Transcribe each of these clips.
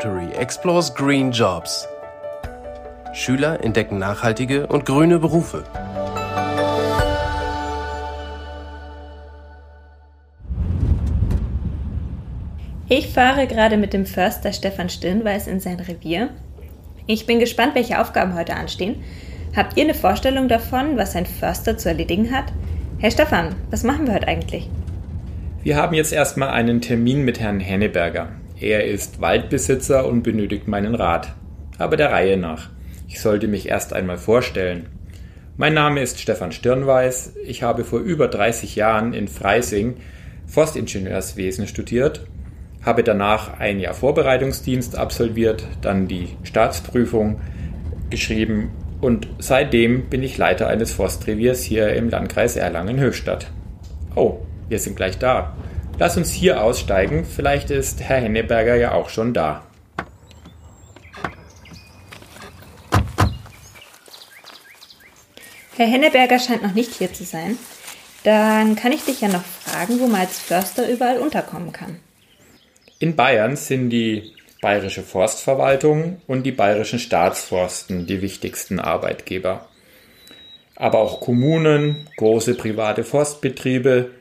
Rotary explores green jobs. Schüler entdecken nachhaltige und grüne Berufe. Ich fahre gerade mit dem Förster Stefan Stirnweiß in sein Revier. Ich bin gespannt, welche Aufgaben heute anstehen. Habt ihr eine Vorstellung davon, was ein Förster zu erledigen hat? Herr Stefan, was machen wir heute eigentlich? Wir haben jetzt erstmal einen Termin mit Herrn Henneberger. Er ist Waldbesitzer und benötigt meinen Rat. Aber der Reihe nach. Ich sollte mich erst einmal vorstellen. Mein Name ist Stefan Stirnweiß. Ich habe vor über 30 Jahren in Freising Forstingenieurswesen studiert habe danach ein Jahr Vorbereitungsdienst absolviert, dann die Staatsprüfung geschrieben und seitdem bin ich Leiter eines Forstreviers hier im Landkreis Erlangen-Höchstadt. Oh, wir sind gleich da. Lass uns hier aussteigen, vielleicht ist Herr Henneberger ja auch schon da. Herr Henneberger scheint noch nicht hier zu sein. Dann kann ich dich ja noch fragen, wo man als Förster überall unterkommen kann. In Bayern sind die Bayerische Forstverwaltung und die Bayerischen Staatsforsten die wichtigsten Arbeitgeber. Aber auch Kommunen, große private Forstbetriebe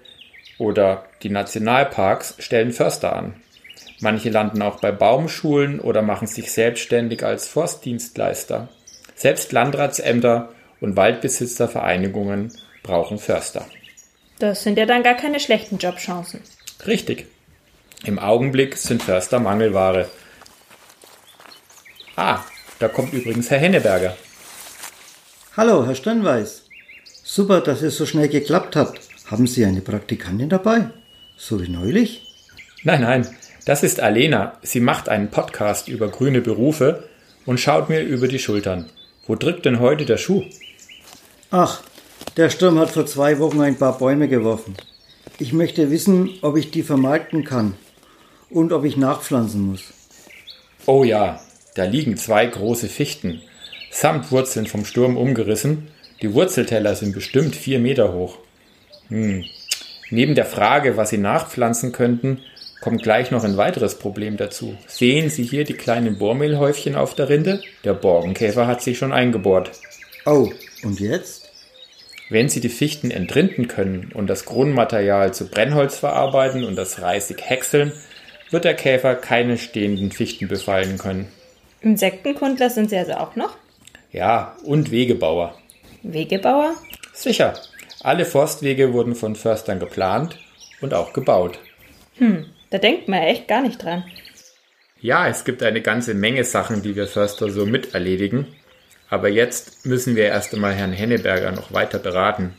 oder die Nationalparks stellen Förster an. Manche landen auch bei Baumschulen oder machen sich selbstständig als Forstdienstleister. Selbst Landratsämter und Waldbesitzervereinigungen brauchen Förster. Das sind ja dann gar keine schlechten Jobchancen. Richtig. Im Augenblick sind Förster Mangelware. Ah, da kommt übrigens Herr Henneberger. Hallo, Herr Steinweiß. Super, dass es so schnell geklappt hat. Haben Sie eine Praktikantin dabei? So wie neulich? Nein, nein, das ist Alena. Sie macht einen Podcast über grüne Berufe und schaut mir über die Schultern. Wo drückt denn heute der Schuh? Ach, der Sturm hat vor zwei Wochen ein paar Bäume geworfen. Ich möchte wissen, ob ich die vermarkten kann und ob ich nachpflanzen muss. Oh ja, da liegen zwei große Fichten, samt Wurzeln vom Sturm umgerissen. Die Wurzelteller sind bestimmt vier Meter hoch. Hm. Neben der Frage, was Sie nachpflanzen könnten, kommt gleich noch ein weiteres Problem dazu. Sehen Sie hier die kleinen Bohrmehlhäufchen auf der Rinde? Der Borkenkäfer hat sich schon eingebohrt. Oh, und jetzt? Wenn Sie die Fichten entrinden können und das Grundmaterial zu Brennholz verarbeiten und das Reisig häckseln, wird der Käfer keine stehenden Fichten befallen können. Insektenkundler sind Sie also auch noch? Ja, und Wegebauer. Wegebauer? Sicher. Alle Forstwege wurden von Förstern geplant und auch gebaut. Hm, da denkt man echt gar nicht dran. Ja, es gibt eine ganze Menge Sachen, die wir Förster so miterledigen. Aber jetzt müssen wir erst einmal Herrn Henneberger noch weiter beraten.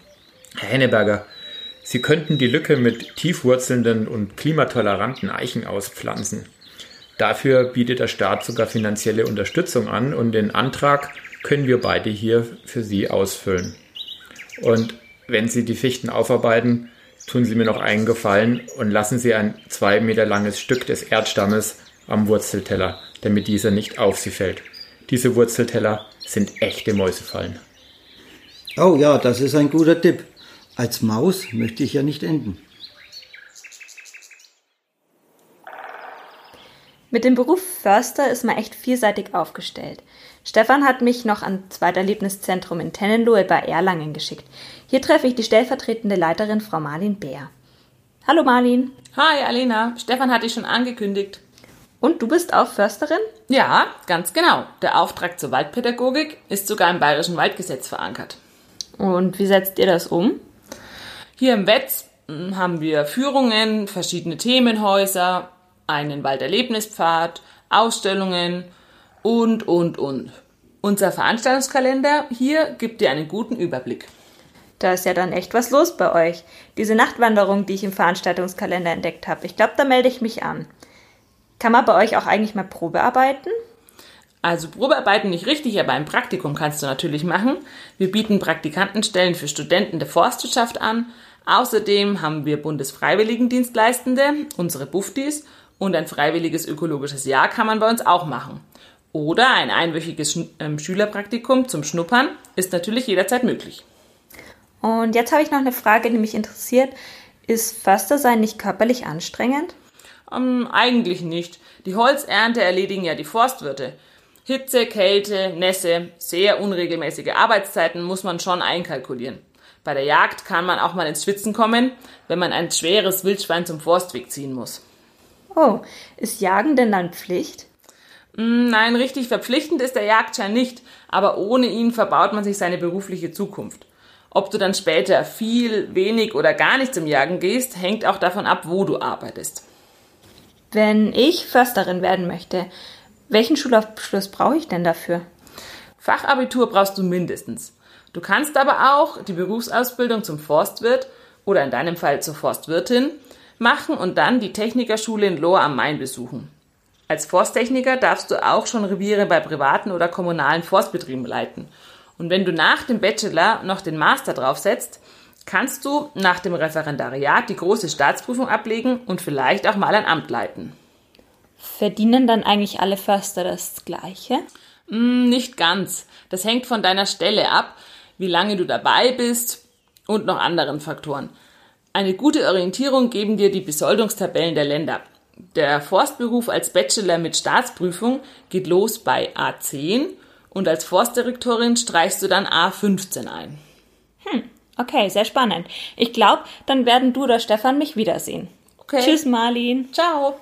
Herr Henneberger, Sie könnten die Lücke mit tiefwurzelnden und klimatoleranten Eichen auspflanzen. Dafür bietet der Staat sogar finanzielle Unterstützung an und den Antrag können wir beide hier für Sie ausfüllen. Und wenn Sie die Fichten aufarbeiten, tun Sie mir noch einen Gefallen und lassen Sie ein zwei Meter langes Stück des Erdstammes am Wurzelteller, damit dieser nicht auf Sie fällt. Diese Wurzelteller sind echte Mäusefallen. Oh ja, das ist ein guter Tipp. Als Maus möchte ich ja nicht enden. Mit dem Beruf Förster ist man echt vielseitig aufgestellt. Stefan hat mich noch ans Zweiterlebniszentrum in Tennenlohe bei Erlangen geschickt. Hier treffe ich die stellvertretende Leiterin Frau Marlin Bär. Hallo Marlin. Hi Alena, Stefan hat dich schon angekündigt. Und du bist auch Försterin? Ja, ganz genau. Der Auftrag zur Waldpädagogik ist sogar im Bayerischen Waldgesetz verankert. Und wie setzt ihr das um? Hier im Wetz hm, haben wir Führungen, verschiedene Themenhäuser, einen Walderlebnispfad, Ausstellungen und, und, und. Unser Veranstaltungskalender hier gibt dir einen guten Überblick. Da ist ja dann echt was los bei euch. Diese Nachtwanderung, die ich im Veranstaltungskalender entdeckt habe. Ich glaube, da melde ich mich an. Kann man bei euch auch eigentlich mal Probearbeiten? Also Probearbeiten nicht richtig, aber ein Praktikum kannst du natürlich machen. Wir bieten Praktikantenstellen für Studenten der Forstwirtschaft an, Außerdem haben wir Bundesfreiwilligendienstleistende, unsere Buftis, und ein freiwilliges ökologisches Jahr kann man bei uns auch machen. Oder ein einwöchiges ähm, Schülerpraktikum zum Schnuppern ist natürlich jederzeit möglich. Und jetzt habe ich noch eine Frage, die mich interessiert. Ist Förster sein nicht körperlich anstrengend? Ähm, eigentlich nicht. Die Holzernte erledigen ja die Forstwirte. Hitze, Kälte, Nässe, sehr unregelmäßige Arbeitszeiten muss man schon einkalkulieren. Bei der Jagd kann man auch mal ins Schwitzen kommen, wenn man ein schweres Wildschwein zum Forstweg ziehen muss. Oh, ist Jagen denn dann Pflicht? Mm, Nein, richtig verpflichtend ist der Jagdschein nicht, aber ohne ihn verbaut man sich seine berufliche Zukunft. Ob du dann später viel, wenig oder gar nicht zum Jagen gehst, hängt auch davon ab, wo du arbeitest. Wenn ich Försterin werden möchte, welchen Schulabschluss brauche ich denn dafür? Fachabitur brauchst du mindestens. Du kannst aber auch die Berufsausbildung zum Forstwirt oder in deinem Fall zur Forstwirtin machen und dann die Technikerschule in Lohr am Main besuchen. Als Forsttechniker darfst du auch schon Reviere bei privaten oder kommunalen Forstbetrieben leiten. Und wenn du nach dem Bachelor noch den Master draufsetzt, kannst du nach dem Referendariat die große Staatsprüfung ablegen und vielleicht auch mal ein Amt leiten. Verdienen dann eigentlich alle Förster das Gleiche? Hm, Nicht ganz. Das hängt von deiner Stelle ab, wie lange du dabei bist und noch anderen Faktoren. Eine gute Orientierung geben dir die Besoldungstabellen der Länder. Der Forstberuf als Bachelor mit Staatsprüfung geht los bei A10 und als Forstdirektorin streichst du dann A15 ein. Okay, sehr spannend. Ich glaube, dann werden du oder Stefan mich wiedersehen. Okay. Tschüss, Marlin. Ciao.